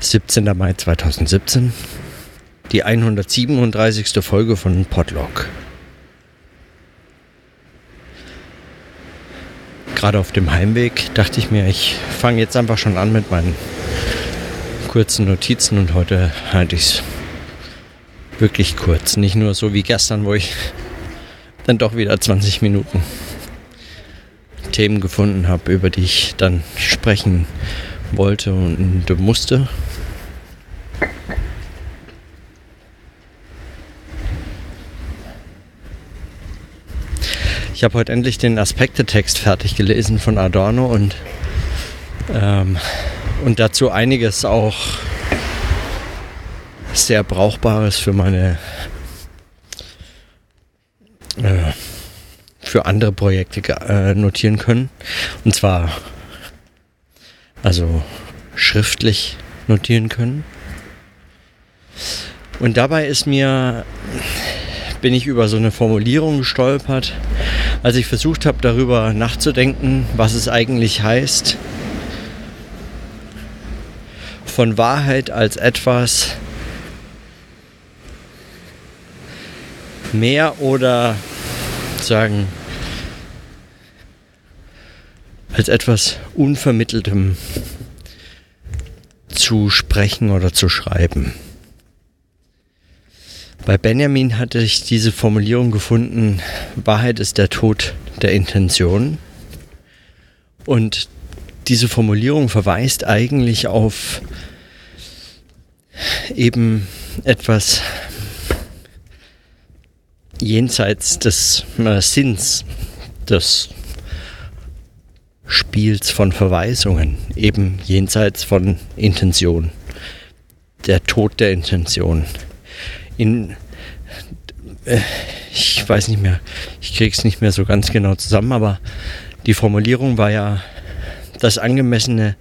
17. Mai 2017, die 137. Folge von Podlog. Gerade auf dem Heimweg dachte ich mir, ich fange jetzt einfach schon an mit meinen kurzen Notizen und heute halte ich es wirklich kurz. Nicht nur so wie gestern, wo ich dann doch wieder 20 Minuten Themen gefunden habe, über die ich dann sprechen wollte und musste. Ich habe heute endlich den Aspektetext fertig gelesen von Adorno und, ähm, und dazu einiges auch sehr Brauchbares für meine äh, für andere Projekte äh, notieren können. Und zwar also schriftlich notieren können. Und dabei ist mir bin ich über so eine Formulierung gestolpert, als ich versucht habe, darüber nachzudenken, was es eigentlich heißt, von Wahrheit als etwas mehr oder sagen als etwas Unvermitteltem zu sprechen oder zu schreiben. Bei Benjamin hatte ich diese Formulierung gefunden, Wahrheit ist der Tod der Intention. Und diese Formulierung verweist eigentlich auf eben etwas jenseits des äh, Sinns des Spiels von Verweisungen, eben jenseits von Intention. Der Tod der Intention. In, äh, ich weiß nicht mehr, ich kriege es nicht mehr so ganz genau zusammen, aber die Formulierung war ja das angemessene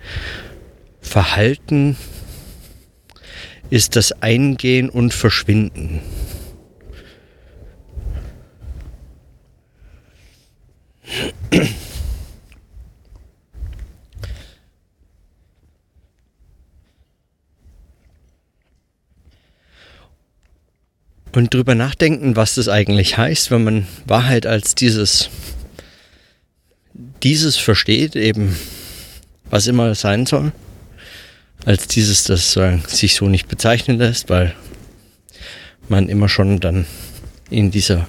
Verhalten ist das Eingehen und Verschwinden. Und drüber nachdenken, was das eigentlich heißt, wenn man Wahrheit als dieses, dieses versteht, eben was immer es sein soll, als dieses, das äh, sich so nicht bezeichnen lässt, weil man immer schon dann in dieser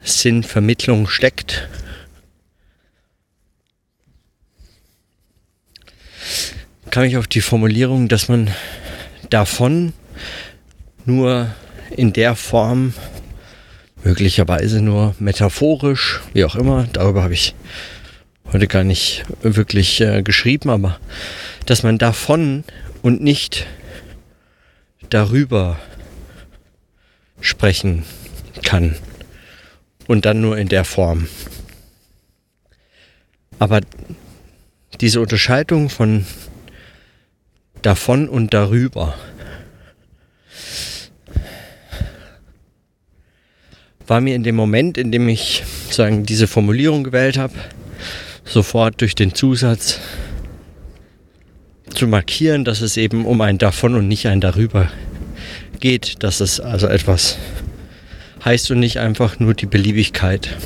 Sinnvermittlung steckt. Kam ich auf die Formulierung, dass man davon nur in der Form, möglicherweise nur metaphorisch, wie auch immer, darüber habe ich heute gar nicht wirklich äh, geschrieben, aber dass man davon und nicht darüber sprechen kann und dann nur in der Form. Aber diese Unterscheidung von davon und darüber war mir in dem Moment, in dem ich sagen diese Formulierung gewählt habe, sofort durch den Zusatz zu markieren, dass es eben um ein davon und nicht ein darüber geht, dass es also etwas heißt und nicht einfach nur die Beliebigkeit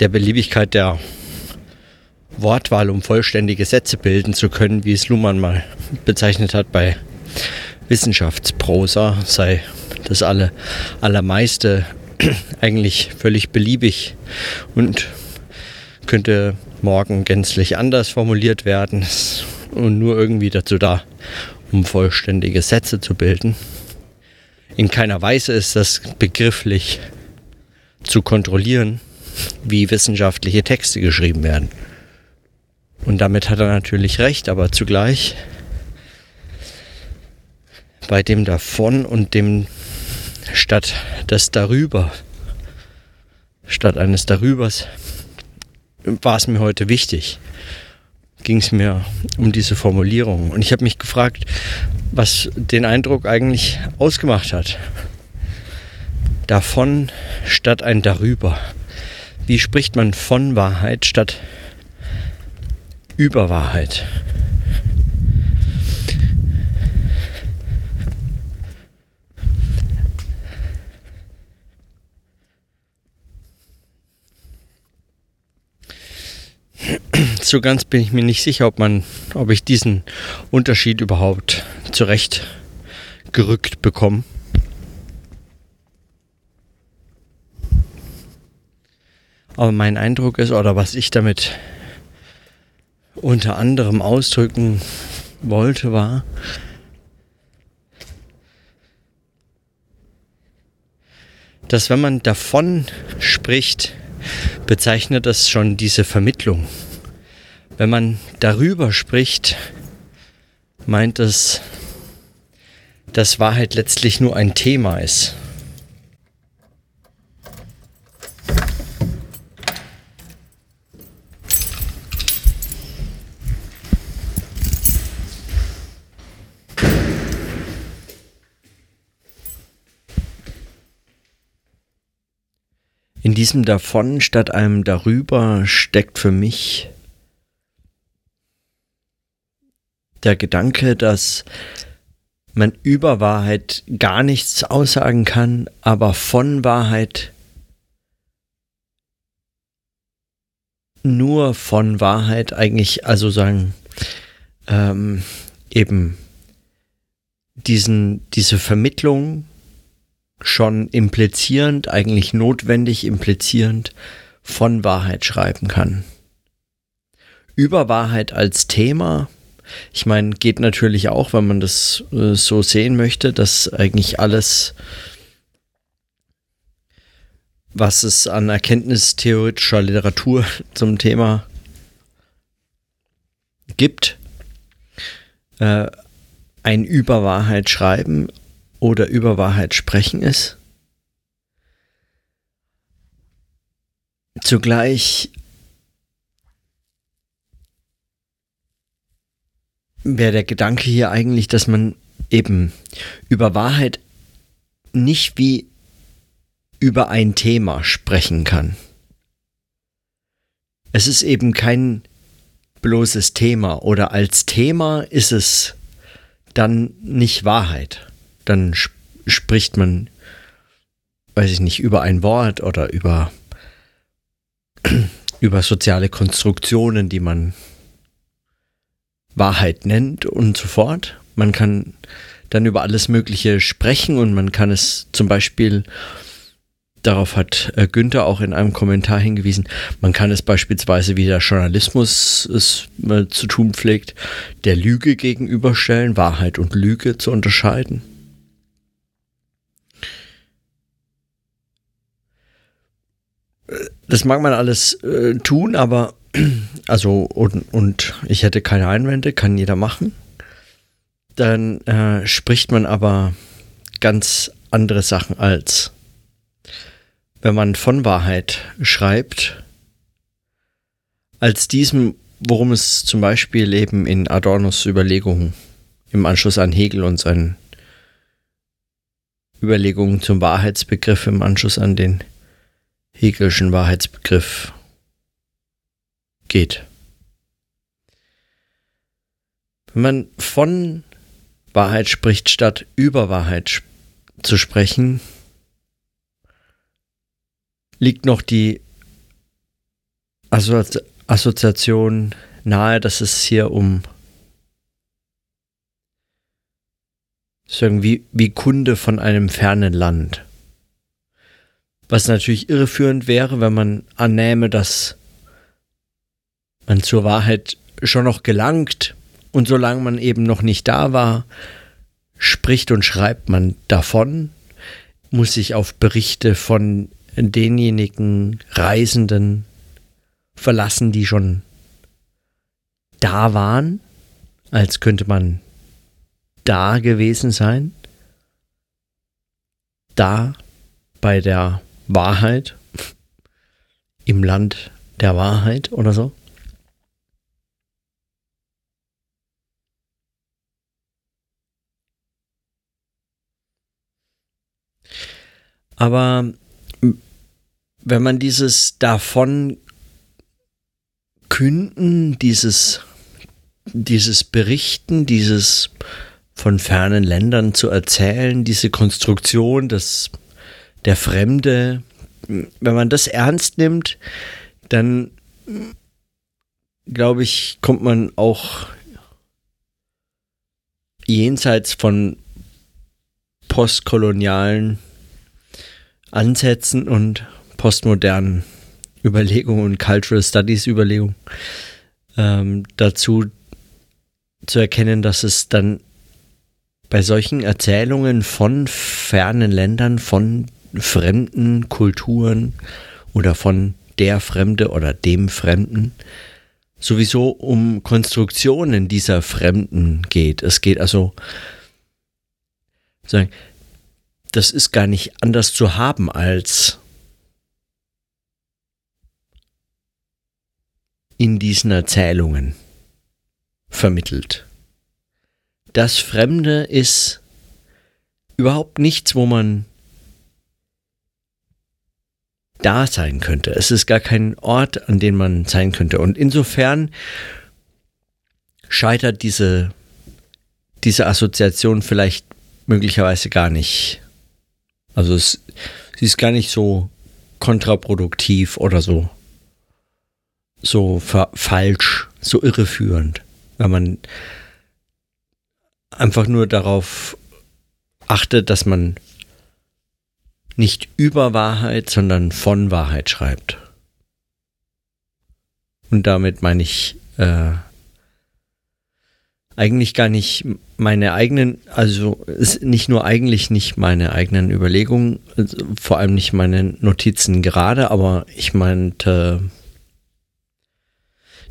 der Beliebigkeit der Wortwahl, um vollständige Sätze bilden zu können, wie es Luhmann mal bezeichnet hat bei Wissenschaftsprosa, sei das alle, allermeiste eigentlich völlig beliebig und könnte morgen gänzlich anders formuliert werden und nur irgendwie dazu da, um vollständige Sätze zu bilden. In keiner Weise ist das begrifflich zu kontrollieren, wie wissenschaftliche Texte geschrieben werden. Und damit hat er natürlich recht, aber zugleich bei dem davon und dem statt des darüber, statt eines darübers, war es mir heute wichtig, ging es mir um diese Formulierung. Und ich habe mich gefragt, was den Eindruck eigentlich ausgemacht hat. Davon statt ein darüber. Wie spricht man von Wahrheit statt über Wahrheit? So ganz bin ich mir nicht sicher, ob man, ob ich diesen Unterschied überhaupt zurecht gerückt bekomme. Aber mein Eindruck ist, oder was ich damit unter anderem ausdrücken wollte, war, dass wenn man davon spricht, bezeichnet das schon diese Vermittlung. Wenn man darüber spricht, meint es, dass Wahrheit letztlich nur ein Thema ist. In diesem davon statt einem darüber steckt für mich der Gedanke, dass man über Wahrheit gar nichts aussagen kann, aber von Wahrheit nur von Wahrheit eigentlich, also sagen, ähm, eben diesen, diese Vermittlung schon implizierend, eigentlich notwendig implizierend von Wahrheit schreiben kann. Über Wahrheit als Thema, ich meine, geht natürlich auch, wenn man das äh, so sehen möchte, dass eigentlich alles, was es an erkenntnistheoretischer Literatur zum Thema gibt, äh, ein Überwahrheit schreiben oder über Wahrheit sprechen ist. Zugleich wäre der Gedanke hier eigentlich, dass man eben über Wahrheit nicht wie über ein Thema sprechen kann. Es ist eben kein bloßes Thema oder als Thema ist es dann nicht Wahrheit dann sp spricht man, weiß ich nicht, über ein Wort oder über, über soziale Konstruktionen, die man Wahrheit nennt und so fort. Man kann dann über alles Mögliche sprechen und man kann es zum Beispiel, darauf hat äh, Günther auch in einem Kommentar hingewiesen, man kann es beispielsweise, wie der Journalismus es äh, zu tun pflegt, der Lüge gegenüberstellen, Wahrheit und Lüge zu unterscheiden. Das mag man alles äh, tun, aber also und, und ich hätte keine Einwände, kann jeder machen. Dann äh, spricht man aber ganz andere Sachen als wenn man von Wahrheit schreibt, als diesem, worum es zum Beispiel eben in Adornos Überlegungen im Anschluss an Hegel und seinen Überlegungen zum Wahrheitsbegriff im Anschluss an den Hegelschen Wahrheitsbegriff geht. Wenn man von Wahrheit spricht, statt über Wahrheit zu sprechen, liegt noch die Assozi Assoziation nahe, dass es hier um irgendwie wie Kunde von einem fernen Land was natürlich irreführend wäre, wenn man annähme, dass man zur Wahrheit schon noch gelangt. Und solange man eben noch nicht da war, spricht und schreibt man davon, muss sich auf Berichte von denjenigen Reisenden verlassen, die schon da waren, als könnte man da gewesen sein, da bei der Wahrheit im Land der Wahrheit oder so? Aber wenn man dieses davon künden, dieses, dieses Berichten, dieses von fernen Ländern zu erzählen, diese Konstruktion des der Fremde, wenn man das ernst nimmt, dann glaube ich, kommt man auch jenseits von postkolonialen Ansätzen und postmodernen Überlegungen und Cultural Studies Überlegungen ähm, dazu zu erkennen, dass es dann bei solchen Erzählungen von fernen Ländern, von fremden Kulturen oder von der Fremde oder dem Fremden sowieso um Konstruktionen dieser Fremden geht. Es geht also, sagen, das ist gar nicht anders zu haben als in diesen Erzählungen vermittelt. Das Fremde ist überhaupt nichts, wo man da sein könnte. Es ist gar kein Ort, an dem man sein könnte. Und insofern scheitert diese, diese Assoziation vielleicht möglicherweise gar nicht. Also es, sie ist gar nicht so kontraproduktiv oder so, so falsch, so irreführend, wenn man einfach nur darauf achtet, dass man nicht über Wahrheit, sondern von Wahrheit schreibt. Und damit meine ich äh, eigentlich gar nicht meine eigenen, also ist nicht nur eigentlich nicht meine eigenen Überlegungen, also vor allem nicht meine Notizen gerade, aber ich meinte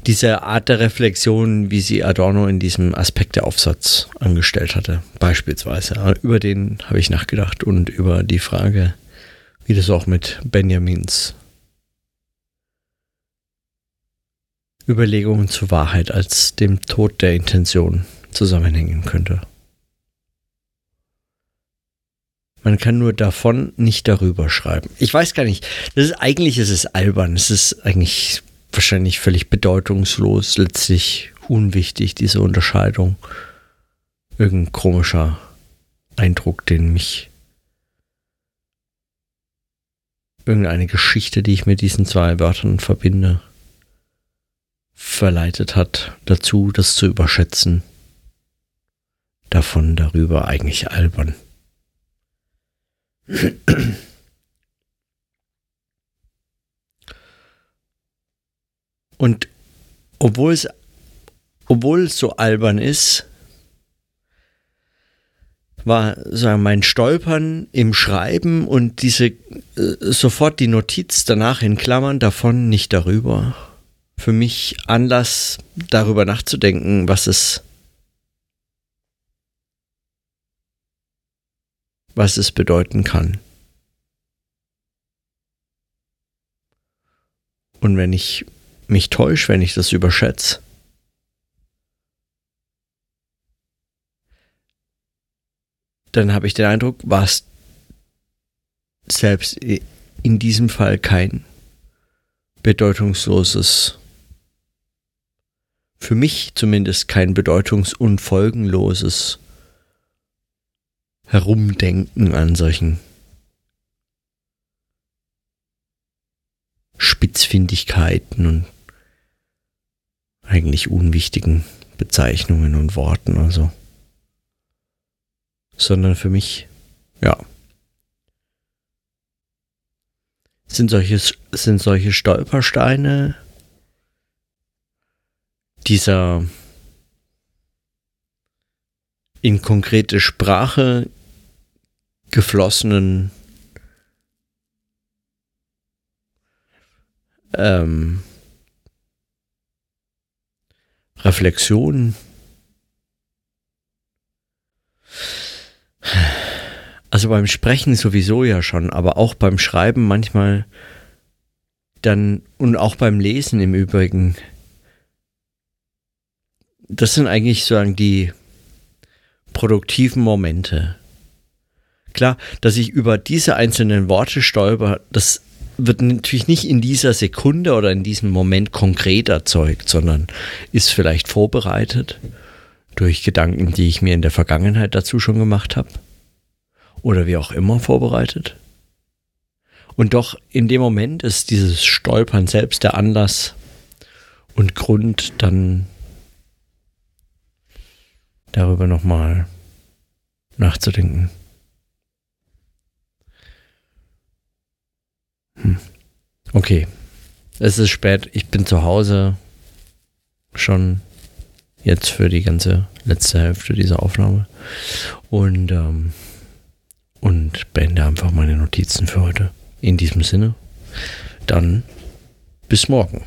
diese Art der Reflexion, wie sie Adorno in diesem Aspekt der Aufsatz angestellt hatte, beispielsweise. Über den habe ich nachgedacht und über die Frage, wie das auch mit Benjamins Überlegungen zur Wahrheit als dem Tod der Intention zusammenhängen könnte. Man kann nur davon nicht darüber schreiben. Ich weiß gar nicht. Das ist eigentlich ist es albern. Es ist eigentlich wahrscheinlich völlig bedeutungslos, letztlich unwichtig, diese Unterscheidung. Irgendein komischer Eindruck, den mich irgendeine Geschichte, die ich mit diesen zwei Wörtern verbinde, verleitet hat, dazu, das zu überschätzen. Davon darüber eigentlich albern. Und obwohl es, obwohl es so albern ist, war sagen, mein Stolpern im Schreiben und diese äh, sofort die Notiz danach in Klammern davon nicht darüber. Für mich Anlass darüber nachzudenken, was es was es bedeuten kann. Und wenn ich mich täusche, wenn ich das überschätze. Dann habe ich den Eindruck, war es selbst in diesem Fall kein bedeutungsloses, für mich zumindest kein bedeutungs- und folgenloses Herumdenken an solchen Spitzfindigkeiten und eigentlich unwichtigen Bezeichnungen und Worten also. Sondern für mich, ja, sind solche, sind solche Stolpersteine dieser in konkrete Sprache geflossenen ähm, Reflexion. Also beim Sprechen sowieso ja schon, aber auch beim Schreiben manchmal dann und auch beim Lesen im Übrigen. Das sind eigentlich sozusagen die produktiven Momente. Klar, dass ich über diese einzelnen Worte stolper, das wird natürlich nicht in dieser Sekunde oder in diesem Moment konkret erzeugt, sondern ist vielleicht vorbereitet durch Gedanken, die ich mir in der Vergangenheit dazu schon gemacht habe. Oder wie auch immer vorbereitet. Und doch in dem Moment ist dieses Stolpern selbst der Anlass, und Grund, dann darüber nochmal nachzudenken. Hm. Okay, es ist spät, ich bin zu Hause schon jetzt für die ganze letzte Hälfte dieser Aufnahme und, ähm, und beende einfach meine Notizen für heute. In diesem Sinne, dann bis morgen.